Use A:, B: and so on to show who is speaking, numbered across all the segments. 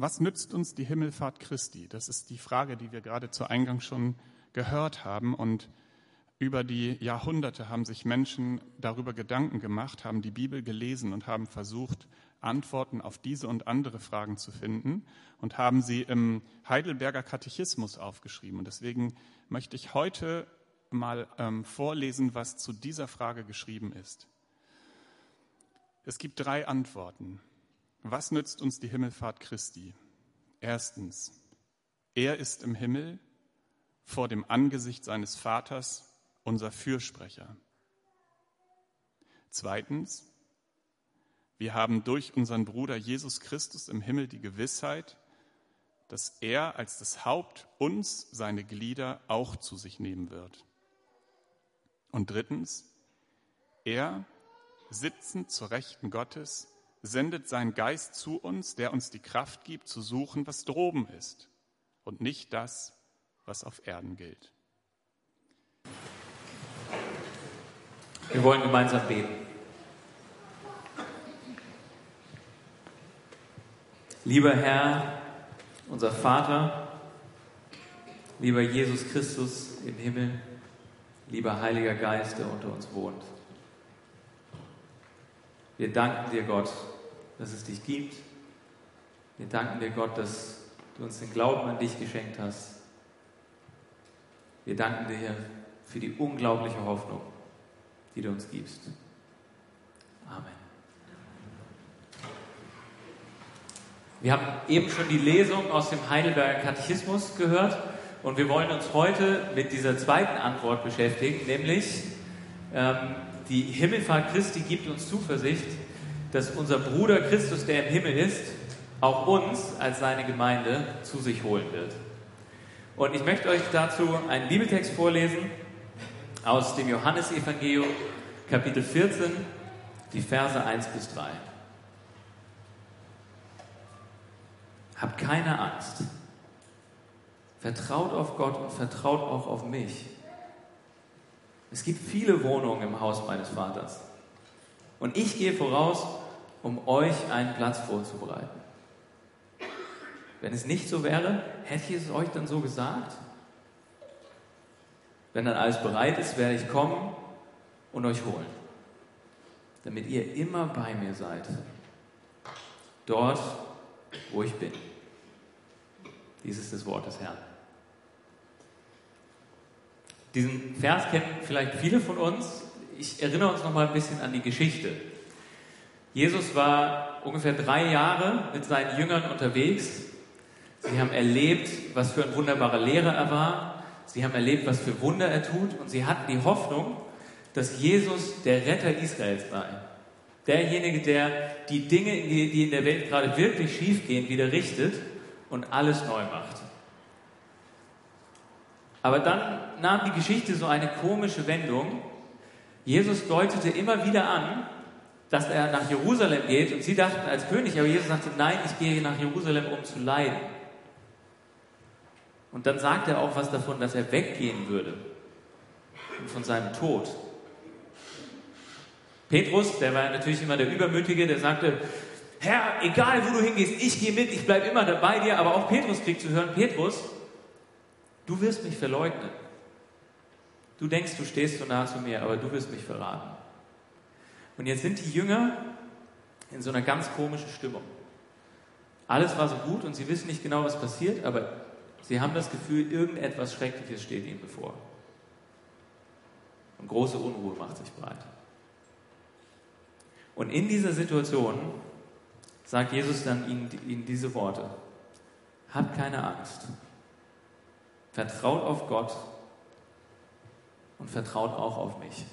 A: Was nützt uns die Himmelfahrt Christi? Das ist die Frage, die wir gerade zu Eingang schon gehört haben. Und über die Jahrhunderte haben sich Menschen darüber Gedanken gemacht, haben die Bibel gelesen und haben versucht, Antworten auf diese und andere Fragen zu finden und haben sie im Heidelberger Katechismus aufgeschrieben. Und deswegen möchte ich heute mal ähm, vorlesen, was zu dieser Frage geschrieben ist. Es gibt drei Antworten. Was nützt uns die Himmelfahrt Christi? Erstens, er ist im Himmel vor dem Angesicht seines Vaters unser Fürsprecher. Zweitens, wir haben durch unseren Bruder Jesus Christus im Himmel die Gewissheit, dass er als das Haupt uns, seine Glieder, auch zu sich nehmen wird. Und drittens, er, sitzend zur Rechten Gottes, sendet seinen Geist zu uns, der uns die Kraft gibt, zu suchen, was droben ist und nicht das, was auf Erden gilt.
B: Wir wollen gemeinsam beten. Lieber Herr, unser Vater, lieber Jesus Christus im Himmel, lieber Heiliger Geist, der unter uns wohnt. Wir danken dir, Gott, dass es dich gibt. Wir danken dir, Gott, dass du uns den Glauben an dich geschenkt hast. Wir danken dir für die unglaubliche Hoffnung, die du uns gibst. Amen. Wir haben eben schon die Lesung aus dem Heidelberger Katechismus gehört und wir wollen uns heute mit dieser zweiten Antwort beschäftigen, nämlich ähm, die Himmelfahrt Christi gibt uns Zuversicht, dass unser Bruder Christus, der im Himmel ist, auch uns als seine Gemeinde zu sich holen wird. Und ich möchte euch dazu einen Bibeltext vorlesen aus dem Johannesevangelium, Kapitel 14, die Verse 1 bis 3. Habt keine Angst. Vertraut auf Gott und vertraut auch auf mich. Es gibt viele Wohnungen im Haus meines Vaters. Und ich gehe voraus, um euch einen Platz vorzubereiten. Wenn es nicht so wäre, hätte ich es euch dann so gesagt? Wenn dann alles bereit ist, werde ich kommen und euch holen, damit ihr immer bei mir seid. Dort, wo ich bin. Dies ist das Wort des Herrn. Diesen Vers kennen vielleicht viele von uns. Ich erinnere uns noch mal ein bisschen an die Geschichte. Jesus war ungefähr drei Jahre mit seinen Jüngern unterwegs. Sie haben erlebt, was für ein wunderbarer Lehrer er war. Sie haben erlebt, was für Wunder er tut. Und sie hatten die Hoffnung, dass Jesus der Retter Israels sei. Derjenige, der die Dinge, die in der Welt gerade wirklich schiefgehen, wieder richtet und alles neu macht. Aber dann nahm die Geschichte so eine komische Wendung. Jesus deutete immer wieder an, dass er nach Jerusalem geht und sie dachten als König, aber Jesus sagte, nein, ich gehe nach Jerusalem, um zu leiden. Und dann sagt er auch was davon, dass er weggehen würde und von seinem Tod. Petrus, der war natürlich immer der Übermütige, der sagte, Herr, egal wo du hingehst, ich gehe mit, ich bleibe immer bei dir, aber auch Petrus kriegt zu hören, Petrus, du wirst mich verleugnen. Du denkst, du stehst so nah zu mir, aber du wirst mich verraten. Und jetzt sind die Jünger in so einer ganz komischen Stimmung. Alles war so gut und sie wissen nicht genau, was passiert, aber sie haben das Gefühl, irgendetwas Schreckliches steht ihnen bevor. Und große Unruhe macht sich breit. Und in dieser Situation sagt Jesus dann ihnen, ihnen diese Worte. Habt keine Angst. Vertraut auf Gott und vertraut auch auf mich.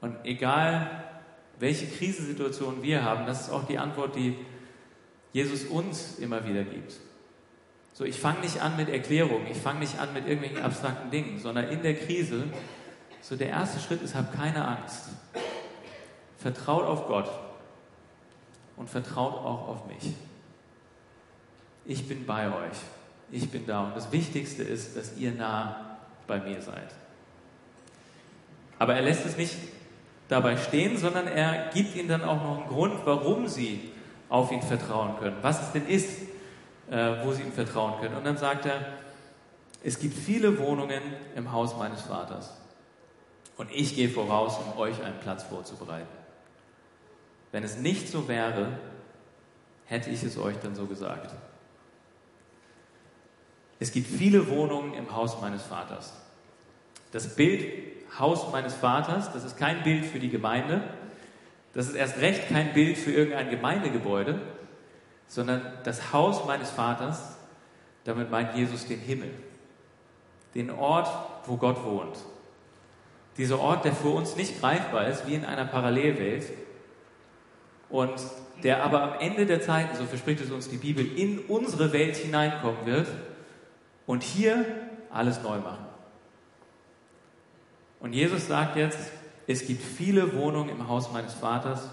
B: Und egal, welche Krisensituation wir haben, das ist auch die Antwort, die Jesus uns immer wieder gibt. So, ich fange nicht an mit Erklärungen, ich fange nicht an mit irgendwelchen abstrakten Dingen, sondern in der Krise, so der erste Schritt ist, hab keine Angst. Vertraut auf Gott und vertraut auch auf mich. Ich bin bei euch. Ich bin da. Und das Wichtigste ist, dass ihr nah bei mir seid. Aber er lässt es nicht dabei stehen, sondern er gibt ihnen dann auch noch einen Grund, warum sie auf ihn vertrauen können, was es denn ist, äh, wo sie ihm vertrauen können. Und dann sagt er, es gibt viele Wohnungen im Haus meines Vaters. Und ich gehe voraus, um euch einen Platz vorzubereiten. Wenn es nicht so wäre, hätte ich es euch dann so gesagt. Es gibt viele Wohnungen im Haus meines Vaters. Das Bild Haus meines Vaters, das ist kein Bild für die Gemeinde, das ist erst recht kein Bild für irgendein Gemeindegebäude, sondern das Haus meines Vaters, damit meint Jesus den Himmel, den Ort, wo Gott wohnt. Dieser Ort, der für uns nicht greifbar ist, wie in einer Parallelwelt, und der aber am Ende der Zeiten, so verspricht es uns die Bibel, in unsere Welt hineinkommen wird und hier alles neu machen. Und Jesus sagt jetzt, es gibt viele Wohnungen im Haus meines Vaters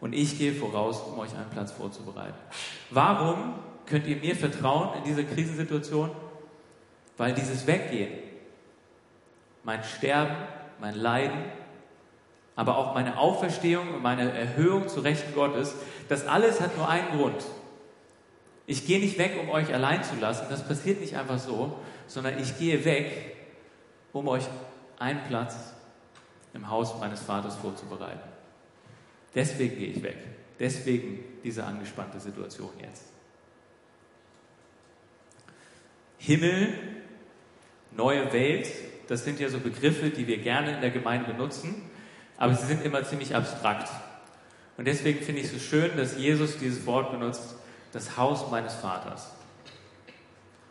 B: und ich gehe voraus, um euch einen Platz vorzubereiten. Warum könnt ihr mir vertrauen in dieser Krisensituation? Weil dieses Weggehen, mein Sterben, mein Leiden, aber auch meine Auferstehung und meine Erhöhung zu Rechten Gottes, das alles hat nur einen Grund. Ich gehe nicht weg, um euch allein zu lassen, das passiert nicht einfach so, sondern ich gehe weg, um euch einen Platz im Haus meines Vaters vorzubereiten. Deswegen gehe ich weg. Deswegen diese angespannte Situation jetzt. Himmel, neue Welt, das sind ja so Begriffe, die wir gerne in der Gemeinde benutzen, aber sie sind immer ziemlich abstrakt. Und deswegen finde ich es so schön, dass Jesus dieses Wort benutzt, das Haus meines Vaters.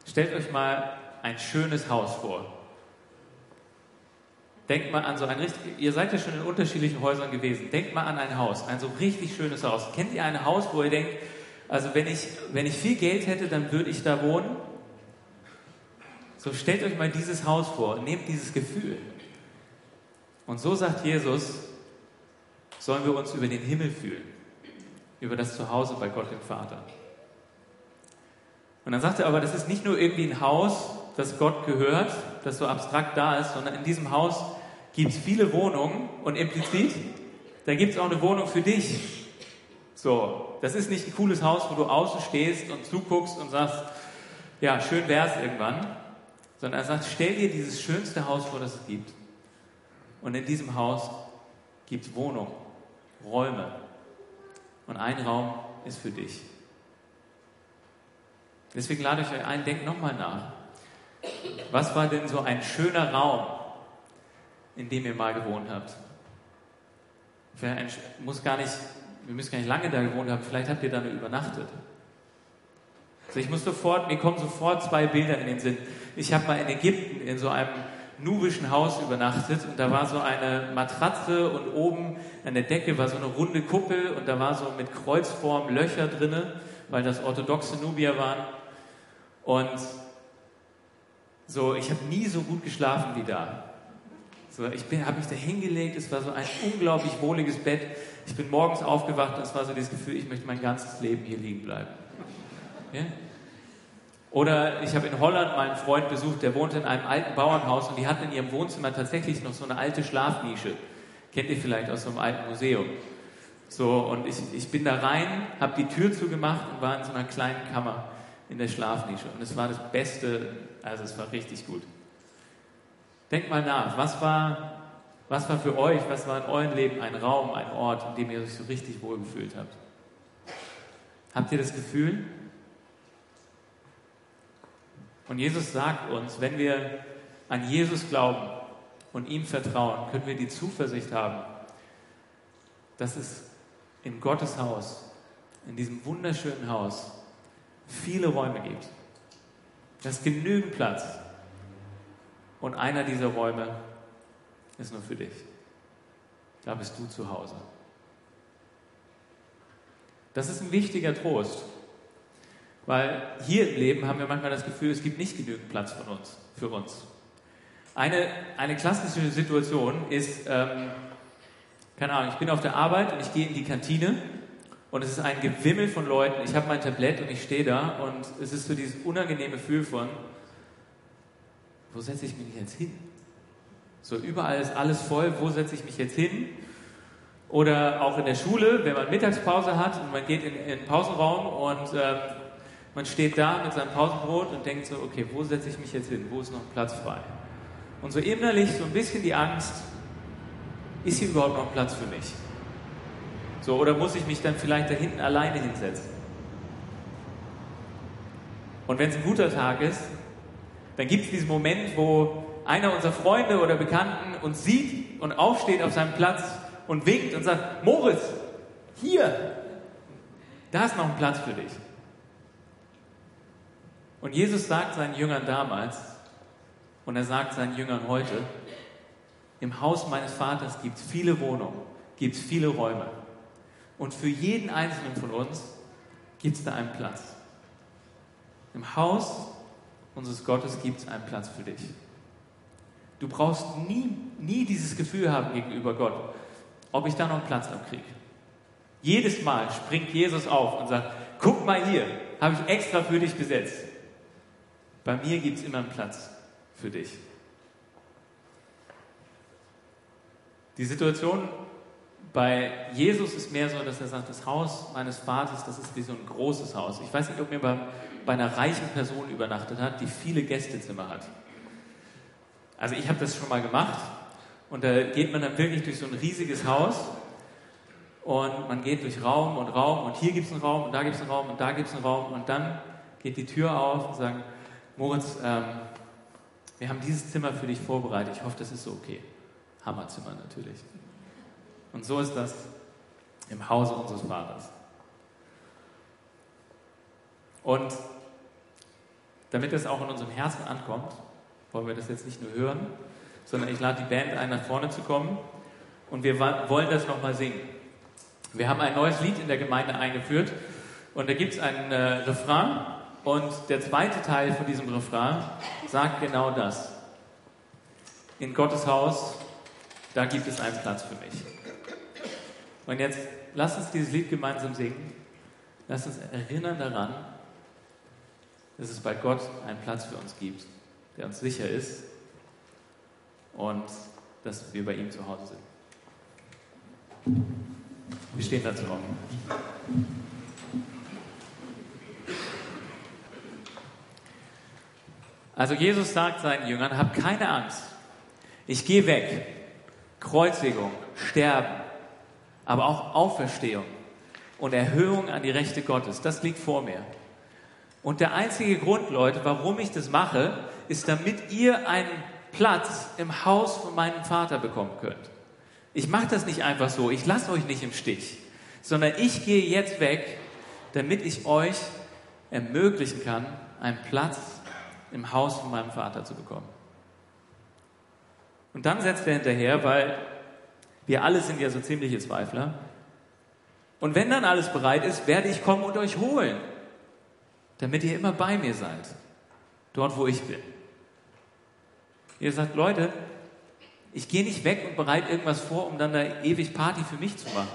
B: Stellt euch mal ein schönes Haus vor. Denkt mal an so ein richtig, ihr seid ja schon in unterschiedlichen Häusern gewesen. Denkt mal an ein Haus, ein so richtig schönes Haus. Kennt ihr ein Haus, wo ihr denkt, also wenn ich, wenn ich viel Geld hätte, dann würde ich da wohnen? So stellt euch mal dieses Haus vor nehmt dieses Gefühl. Und so sagt Jesus, sollen wir uns über den Himmel fühlen, über das Zuhause bei Gott dem Vater. Und dann sagt er aber, das ist nicht nur irgendwie ein Haus, das Gott gehört, das so abstrakt da ist, sondern in diesem Haus gibt es viele Wohnungen und implizit, da gibt es auch eine Wohnung für dich. So, das ist nicht ein cooles Haus, wo du außen stehst und zuguckst und sagst, ja, schön wär's irgendwann, sondern er sagt, stell dir dieses schönste Haus vor, das es gibt. Und in diesem Haus gibt es Wohnungen, Räume. Und ein Raum ist für dich. Deswegen lade ich euch ein, denkt nochmal nach. Was war denn so ein schöner Raum, in dem ihr mal gewohnt habt. muss gar nicht, wir müssen gar nicht lange da gewohnt haben, vielleicht habt ihr da nur übernachtet. Also ich muss sofort, mir kommen sofort zwei Bilder in den Sinn. Ich habe mal in Ägypten in so einem nubischen Haus übernachtet und da war so eine Matratze und oben an der Decke war so eine runde Kuppel und da war so mit Kreuzform Löcher drinne, weil das orthodoxe Nubier waren. Und so, ich habe nie so gut geschlafen wie da. So, ich habe mich da hingelegt, es war so ein unglaublich wohliges Bett. Ich bin morgens aufgewacht und es war so dieses Gefühl, ich möchte mein ganzes Leben hier liegen bleiben. Ja? Oder ich habe in Holland meinen Freund besucht, der wohnte in einem alten Bauernhaus und die hatten in ihrem Wohnzimmer tatsächlich noch so eine alte Schlafnische. Kennt ihr vielleicht aus so einem alten Museum. So, und ich, ich bin da rein, habe die Tür zugemacht und war in so einer kleinen Kammer in der Schlafnische. Und es war das Beste, also es war richtig gut. Denkt mal nach, was war, was war für euch, was war in eurem Leben ein Raum, ein Ort, in dem ihr euch so richtig wohl gefühlt habt? Habt ihr das Gefühl? Und Jesus sagt uns, wenn wir an Jesus glauben und ihm vertrauen, können wir die Zuversicht haben, dass es in Gottes Haus, in diesem wunderschönen Haus, viele Räume gibt. Dass genügend Platz und einer dieser Räume ist nur für dich. Da bist du zu Hause. Das ist ein wichtiger Trost, weil hier im Leben haben wir manchmal das Gefühl, es gibt nicht genügend Platz von uns, für uns. Eine, eine klassische Situation ist, ähm, keine Ahnung, ich bin auf der Arbeit und ich gehe in die Kantine und es ist ein Gewimmel von Leuten. Ich habe mein Tablett und ich stehe da und es ist so dieses unangenehme Gefühl von, wo setze ich mich jetzt hin? So überall ist alles voll, wo setze ich mich jetzt hin? Oder auch in der Schule, wenn man Mittagspause hat und man geht in, den Pausenraum und ähm, man steht da mit seinem Pausenbrot und denkt so, okay, wo setze ich mich jetzt hin? Wo ist noch Platz frei? Und so innerlich so ein bisschen die Angst, ist hier überhaupt noch Platz für mich? So, oder muss ich mich dann vielleicht da hinten alleine hinsetzen? Und wenn es ein guter Tag ist, dann gibt es diesen Moment, wo einer unserer Freunde oder Bekannten uns sieht und aufsteht auf seinem Platz und winkt und sagt, Moritz, hier, da ist noch ein Platz für dich. Und Jesus sagt seinen Jüngern damals und er sagt seinen Jüngern heute, im Haus meines Vaters gibt es viele Wohnungen, gibt es viele Räume. Und für jeden einzelnen von uns gibt es da einen Platz. Im Haus unseres Gottes gibt es einen Platz für dich. Du brauchst nie, nie dieses Gefühl haben gegenüber Gott, ob ich da noch einen Platz abkriege. Jedes Mal springt Jesus auf und sagt, guck mal hier, habe ich extra für dich besetzt. Bei mir gibt es immer einen Platz für dich. Die Situation bei Jesus ist mehr so, dass er sagt, das Haus meines Vaters, das ist wie so ein großes Haus. Ich weiß nicht, ob mir bei, bei einer reichen Person übernachtet hat, die viele Gästezimmer hat. Also ich habe das schon mal gemacht und da geht man dann wirklich durch so ein riesiges Haus und man geht durch Raum und Raum und hier gibt es einen Raum und da gibt es einen Raum und da gibt es einen Raum und dann geht die Tür auf und sagen, Moritz, ähm, wir haben dieses Zimmer für dich vorbereitet. Ich hoffe, das ist so okay. Hammerzimmer natürlich. Und so ist das im Hause unseres Vaters. Und damit es auch in unserem Herzen ankommt, wollen wir das jetzt nicht nur hören, sondern ich lade die Band ein, nach vorne zu kommen und wir wollen das nochmal singen. Wir haben ein neues Lied in der Gemeinde eingeführt und da gibt es einen äh, Refrain und der zweite Teil von diesem Refrain sagt genau das. In Gottes Haus, da gibt es einen Platz für mich. Und jetzt lass uns dieses Lied gemeinsam singen. Lass uns erinnern daran, dass es bei Gott einen Platz für uns gibt, der uns sicher ist und dass wir bei ihm zu Hause sind. Wir stehen dazu auf. Also Jesus sagt seinen Jüngern, habt keine Angst. Ich gehe weg. Kreuzigung, Sterben, aber auch Auferstehung und Erhöhung an die Rechte Gottes, das liegt vor mir. Und der einzige Grund, Leute, warum ich das mache, ist, damit ihr einen Platz im Haus von meinem Vater bekommen könnt. Ich mache das nicht einfach so, ich lasse euch nicht im Stich, sondern ich gehe jetzt weg, damit ich euch ermöglichen kann, einen Platz im Haus von meinem Vater zu bekommen. Und dann setzt er hinterher, weil wir alle sind ja so ziemliche Zweifler. Und wenn dann alles bereit ist, werde ich kommen und euch holen, damit ihr immer bei mir seid, dort wo ich bin. Ihr sagt, Leute, ich gehe nicht weg und bereite irgendwas vor, um dann da ewig Party für mich zu machen.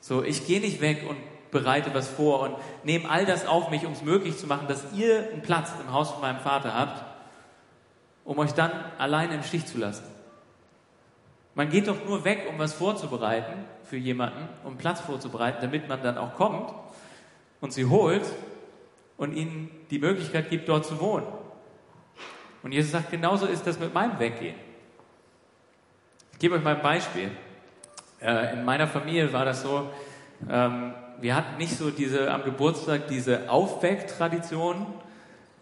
B: So, ich gehe nicht weg und bereite was vor und nehme all das auf mich, um es möglich zu machen, dass ihr einen Platz im Haus von meinem Vater habt, um euch dann alleine im Stich zu lassen. Man geht doch nur weg, um was vorzubereiten für jemanden, um Platz vorzubereiten, damit man dann auch kommt und sie holt und ihnen die Möglichkeit gibt, dort zu wohnen. Und Jesus sagt, genauso ist das mit meinem Weggehen. Ich gebe euch mal ein Beispiel. Äh, in meiner Familie war das so, ähm, wir hatten nicht so diese am Geburtstag diese Aufwecktradition. Ähm,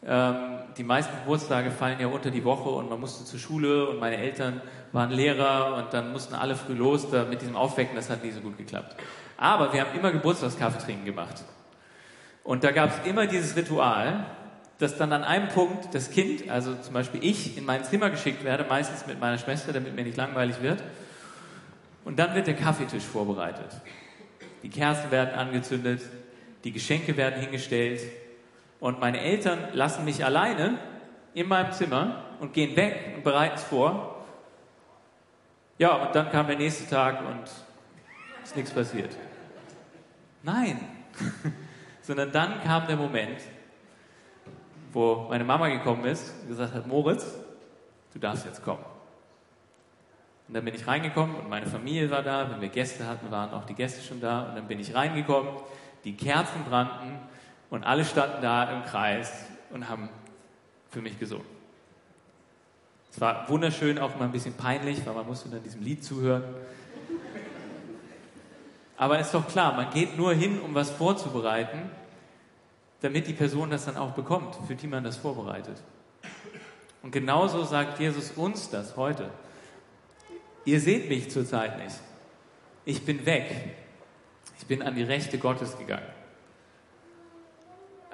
B: die meisten Geburtstage fallen ja unter die Woche und man musste zur Schule und meine Eltern waren Lehrer und dann mussten alle früh los. Da, mit diesem Aufwecken, das hat nie so gut geklappt. Aber wir haben immer Geburtstagskaffee trinken gemacht. Und da gab es immer dieses Ritual, dass dann an einem Punkt das Kind, also zum Beispiel ich, in mein Zimmer geschickt werde, meistens mit meiner Schwester, damit mir nicht langweilig wird. Und dann wird der Kaffeetisch vorbereitet. Die Kerzen werden angezündet, die Geschenke werden hingestellt und meine Eltern lassen mich alleine in meinem Zimmer und gehen weg und bereiten es vor. Ja, und dann kam der nächste Tag und ist nichts passiert. Nein, sondern dann kam der Moment, wo meine Mama gekommen ist und gesagt hat, Moritz, du darfst jetzt kommen. Und dann bin ich reingekommen und meine Familie war da. Wenn wir Gäste hatten, waren auch die Gäste schon da. Und dann bin ich reingekommen, die Kerzen brannten und alle standen da im Kreis und haben für mich gesungen. Es war wunderschön, auch mal ein bisschen peinlich, weil man musste dann diesem Lied zuhören. Aber ist doch klar, man geht nur hin, um was vorzubereiten, damit die Person das dann auch bekommt, für die man das vorbereitet. Und genauso sagt Jesus uns das heute. Ihr seht mich zurzeit nicht. Ich bin weg. Ich bin an die Rechte Gottes gegangen.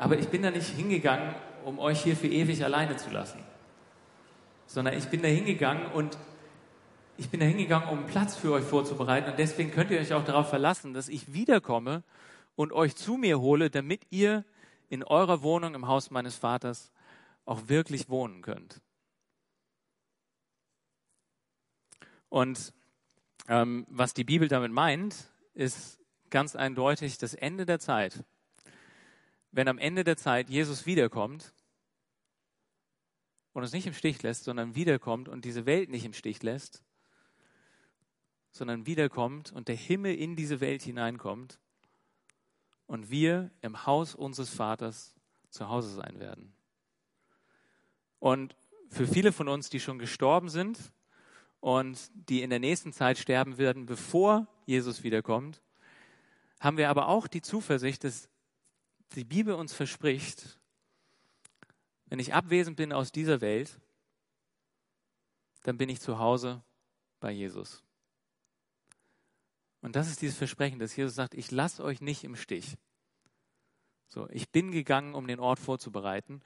B: Aber ich bin da nicht hingegangen, um euch hier für ewig alleine zu lassen, sondern ich bin da hingegangen und ich bin da hingegangen, um einen Platz für euch vorzubereiten. Und deswegen könnt ihr euch auch darauf verlassen, dass ich wiederkomme und euch zu mir hole, damit ihr in eurer Wohnung im Haus meines Vaters auch wirklich wohnen könnt. Und ähm, was die Bibel damit meint, ist ganz eindeutig das Ende der Zeit. Wenn am Ende der Zeit Jesus wiederkommt und uns nicht im Stich lässt, sondern wiederkommt und diese Welt nicht im Stich lässt, sondern wiederkommt und der Himmel in diese Welt hineinkommt und wir im Haus unseres Vaters zu Hause sein werden. Und für viele von uns, die schon gestorben sind und die in der nächsten Zeit sterben werden, bevor Jesus wiederkommt, haben wir aber auch die Zuversicht, dass die Bibel uns verspricht, wenn ich abwesend bin aus dieser Welt, dann bin ich zu Hause bei Jesus. Und das ist dieses Versprechen, dass Jesus sagt, ich lasse euch nicht im Stich. So, ich bin gegangen, um den Ort vorzubereiten.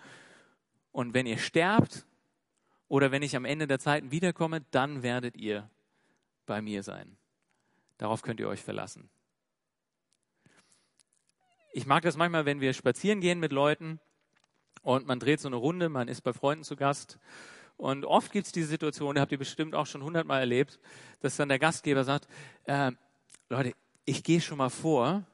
B: Und wenn ihr sterbt oder wenn ich am Ende der Zeiten wiederkomme, dann werdet ihr bei mir sein. Darauf könnt ihr euch verlassen. Ich mag das manchmal, wenn wir spazieren gehen mit Leuten und man dreht so eine Runde, man ist bei Freunden zu Gast. Und oft gibt es diese Situation, die habt ihr bestimmt auch schon hundertmal erlebt, dass dann der Gastgeber sagt, äh, Leute, ich gehe schon mal vor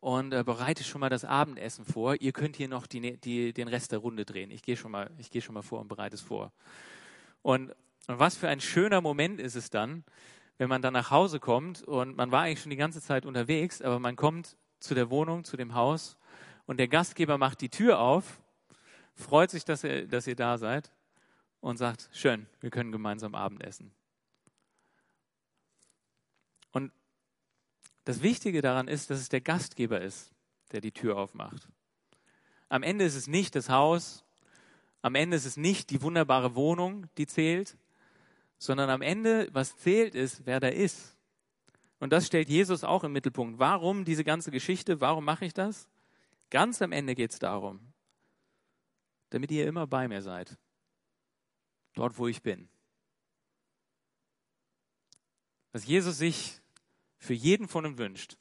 B: und äh, bereite schon mal das Abendessen vor. Ihr könnt hier noch die, die, den Rest der Runde drehen. Ich gehe schon mal, gehe schon mal vor und bereite es vor. Und, und was für ein schöner Moment ist es dann, wenn man dann nach Hause kommt und man war eigentlich schon die ganze Zeit unterwegs, aber man kommt zu der Wohnung, zu dem Haus und der Gastgeber macht die Tür auf, freut sich, dass ihr, dass ihr da seid und sagt, schön, wir können gemeinsam Abendessen. Und das Wichtige daran ist, dass es der Gastgeber ist, der die Tür aufmacht. Am Ende ist es nicht das Haus, am Ende ist es nicht die wunderbare Wohnung, die zählt, sondern am Ende, was zählt, ist, wer da ist. Und das stellt Jesus auch im Mittelpunkt. Warum diese ganze Geschichte? Warum mache ich das? Ganz am Ende geht es darum, damit ihr immer bei mir seid. Dort, wo ich bin. Was Jesus sich für jeden von uns wünscht,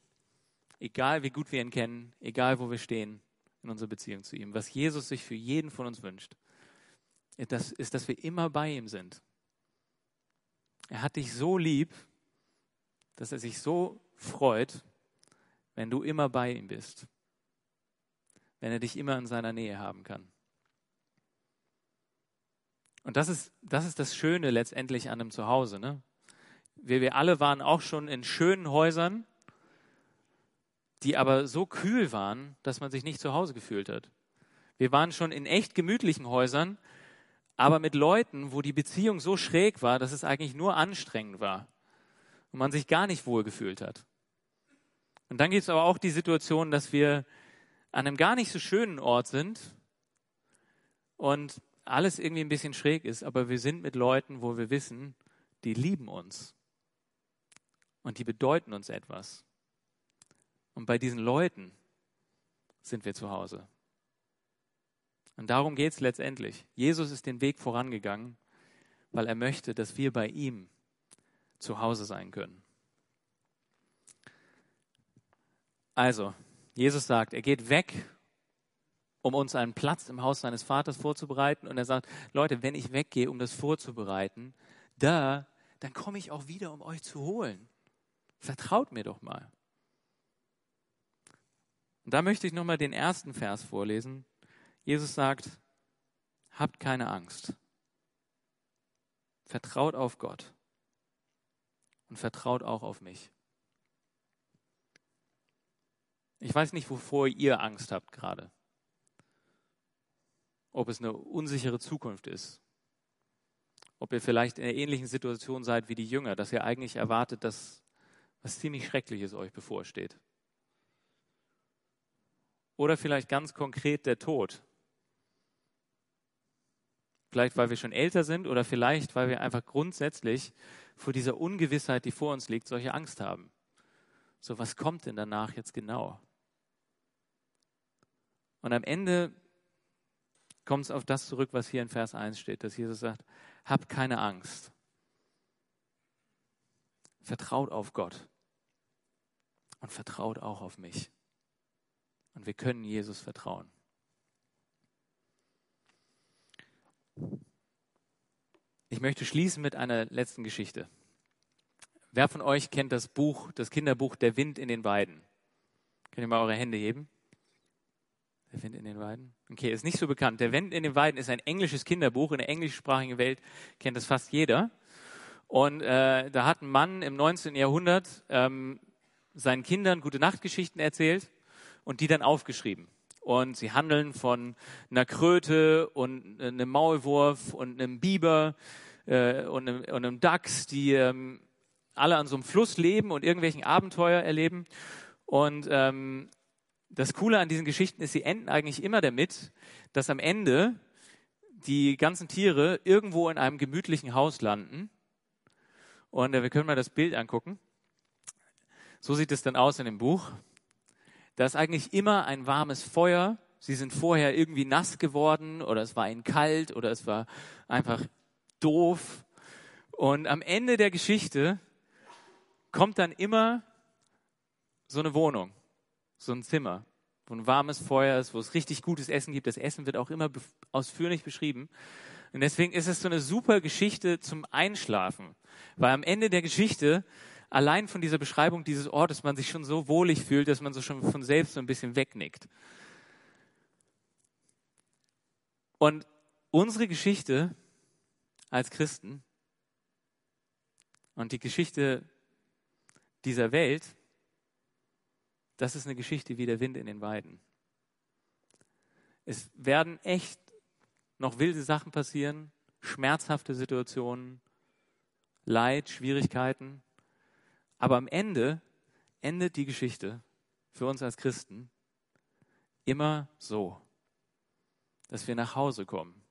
B: egal wie gut wir ihn kennen, egal wo wir stehen in unserer Beziehung zu ihm, was Jesus sich für jeden von uns wünscht, ist, dass wir immer bei ihm sind. Er hat dich so lieb, dass er sich so freut, wenn du immer bei ihm bist, wenn er dich immer in seiner Nähe haben kann. Und das ist das, ist das Schöne letztendlich an einem Zuhause. Ne? wir, wir alle waren auch schon in schönen Häusern, die aber so kühl waren, dass man sich nicht zu Hause gefühlt hat. Wir waren schon in echt gemütlichen Häusern, aber mit Leuten, wo die Beziehung so schräg war, dass es eigentlich nur anstrengend war und man sich gar nicht wohl gefühlt hat. Und dann gibt es aber auch die Situation, dass wir an einem gar nicht so schönen Ort sind und alles irgendwie ein bisschen schräg ist, aber wir sind mit Leuten, wo wir wissen, die lieben uns und die bedeuten uns etwas. Und bei diesen Leuten sind wir zu Hause. Und darum geht es letztendlich. Jesus ist den Weg vorangegangen, weil er möchte, dass wir bei ihm zu Hause sein können. Also, Jesus sagt, er geht weg, um uns einen Platz im Haus seines Vaters vorzubereiten. Und er sagt, Leute, wenn ich weggehe, um das vorzubereiten, da, dann komme ich auch wieder, um euch zu holen. Vertraut mir doch mal. Und da möchte ich nochmal den ersten Vers vorlesen. Jesus sagt, habt keine Angst. Vertraut auf Gott. Und vertraut auch auf mich. Ich weiß nicht, wovor ihr Angst habt gerade. Ob es eine unsichere Zukunft ist. Ob ihr vielleicht in einer ähnlichen Situation seid wie die Jünger, dass ihr eigentlich erwartet, dass was ziemlich Schreckliches euch bevorsteht. Oder vielleicht ganz konkret der Tod. Vielleicht, weil wir schon älter sind oder vielleicht, weil wir einfach grundsätzlich vor dieser Ungewissheit, die vor uns liegt, solche Angst haben. So, was kommt denn danach jetzt genau? Und am Ende kommt es auf das zurück, was hier in Vers 1 steht, dass Jesus sagt, habt keine Angst. Vertraut auf Gott und vertraut auch auf mich. Und wir können Jesus vertrauen. Ich möchte schließen mit einer letzten Geschichte. Wer von euch kennt das Buch, das Kinderbuch Der Wind in den Weiden? Könnt ihr mal eure Hände heben? Der Wind in den Weiden? Okay, ist nicht so bekannt. Der Wind in den Weiden ist ein englisches Kinderbuch. In der englischsprachigen Welt kennt das fast jeder. Und äh, da hat ein Mann im 19. Jahrhundert ähm, seinen Kindern gute Nachtgeschichten erzählt und die dann aufgeschrieben. Und sie handeln von einer Kröte und einem Maulwurf und einem Biber äh, und, einem, und, einem, Dachs, die ähm, alle an so einem Fluss leben und irgendwelchen Abenteuer erleben. Und ähm, das Coole an diesen Geschichten ist, sie enden eigentlich immer damit, dass am Ende die ganzen Tiere irgendwo in einem gemütlichen Haus landen. Und äh, wir können mal das Bild angucken. So sieht es dann aus in dem Buch. Da ist eigentlich immer ein warmes Feuer. Sie sind vorher irgendwie nass geworden oder es war ihnen kalt oder es war einfach doof. Und am Ende der Geschichte kommt dann immer so eine Wohnung, so ein Zimmer, wo ein warmes Feuer ist, wo es richtig gutes Essen gibt. Das Essen wird auch immer ausführlich beschrieben. Und deswegen ist es so eine super Geschichte zum Einschlafen, weil am Ende der Geschichte allein von dieser Beschreibung dieses Ortes man sich schon so wohlig fühlt, dass man so schon von selbst so ein bisschen wegnickt. Und unsere Geschichte als Christen und die Geschichte dieser Welt, das ist eine Geschichte wie der Wind in den Weiden. Es werden echt noch wilde Sachen passieren, schmerzhafte Situationen, Leid, Schwierigkeiten. Aber am Ende endet die Geschichte für uns als Christen immer so, dass wir nach Hause kommen.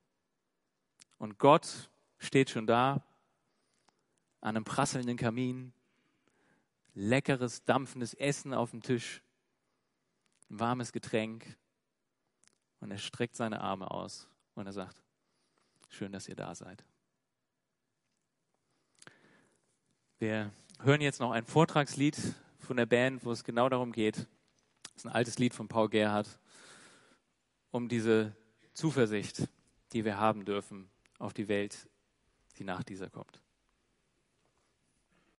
B: Und Gott steht schon da, an einem prasselnden Kamin, leckeres, dampfendes Essen auf dem Tisch, ein warmes Getränk. Und er streckt seine Arme aus und er sagt, schön, dass ihr da seid. Wir hören jetzt noch ein Vortragslied von der Band, wo es genau darum geht. Das ist ein altes Lied von Paul Gerhardt, um diese Zuversicht, die wir haben dürfen, auf die Welt, die nach dieser kommt.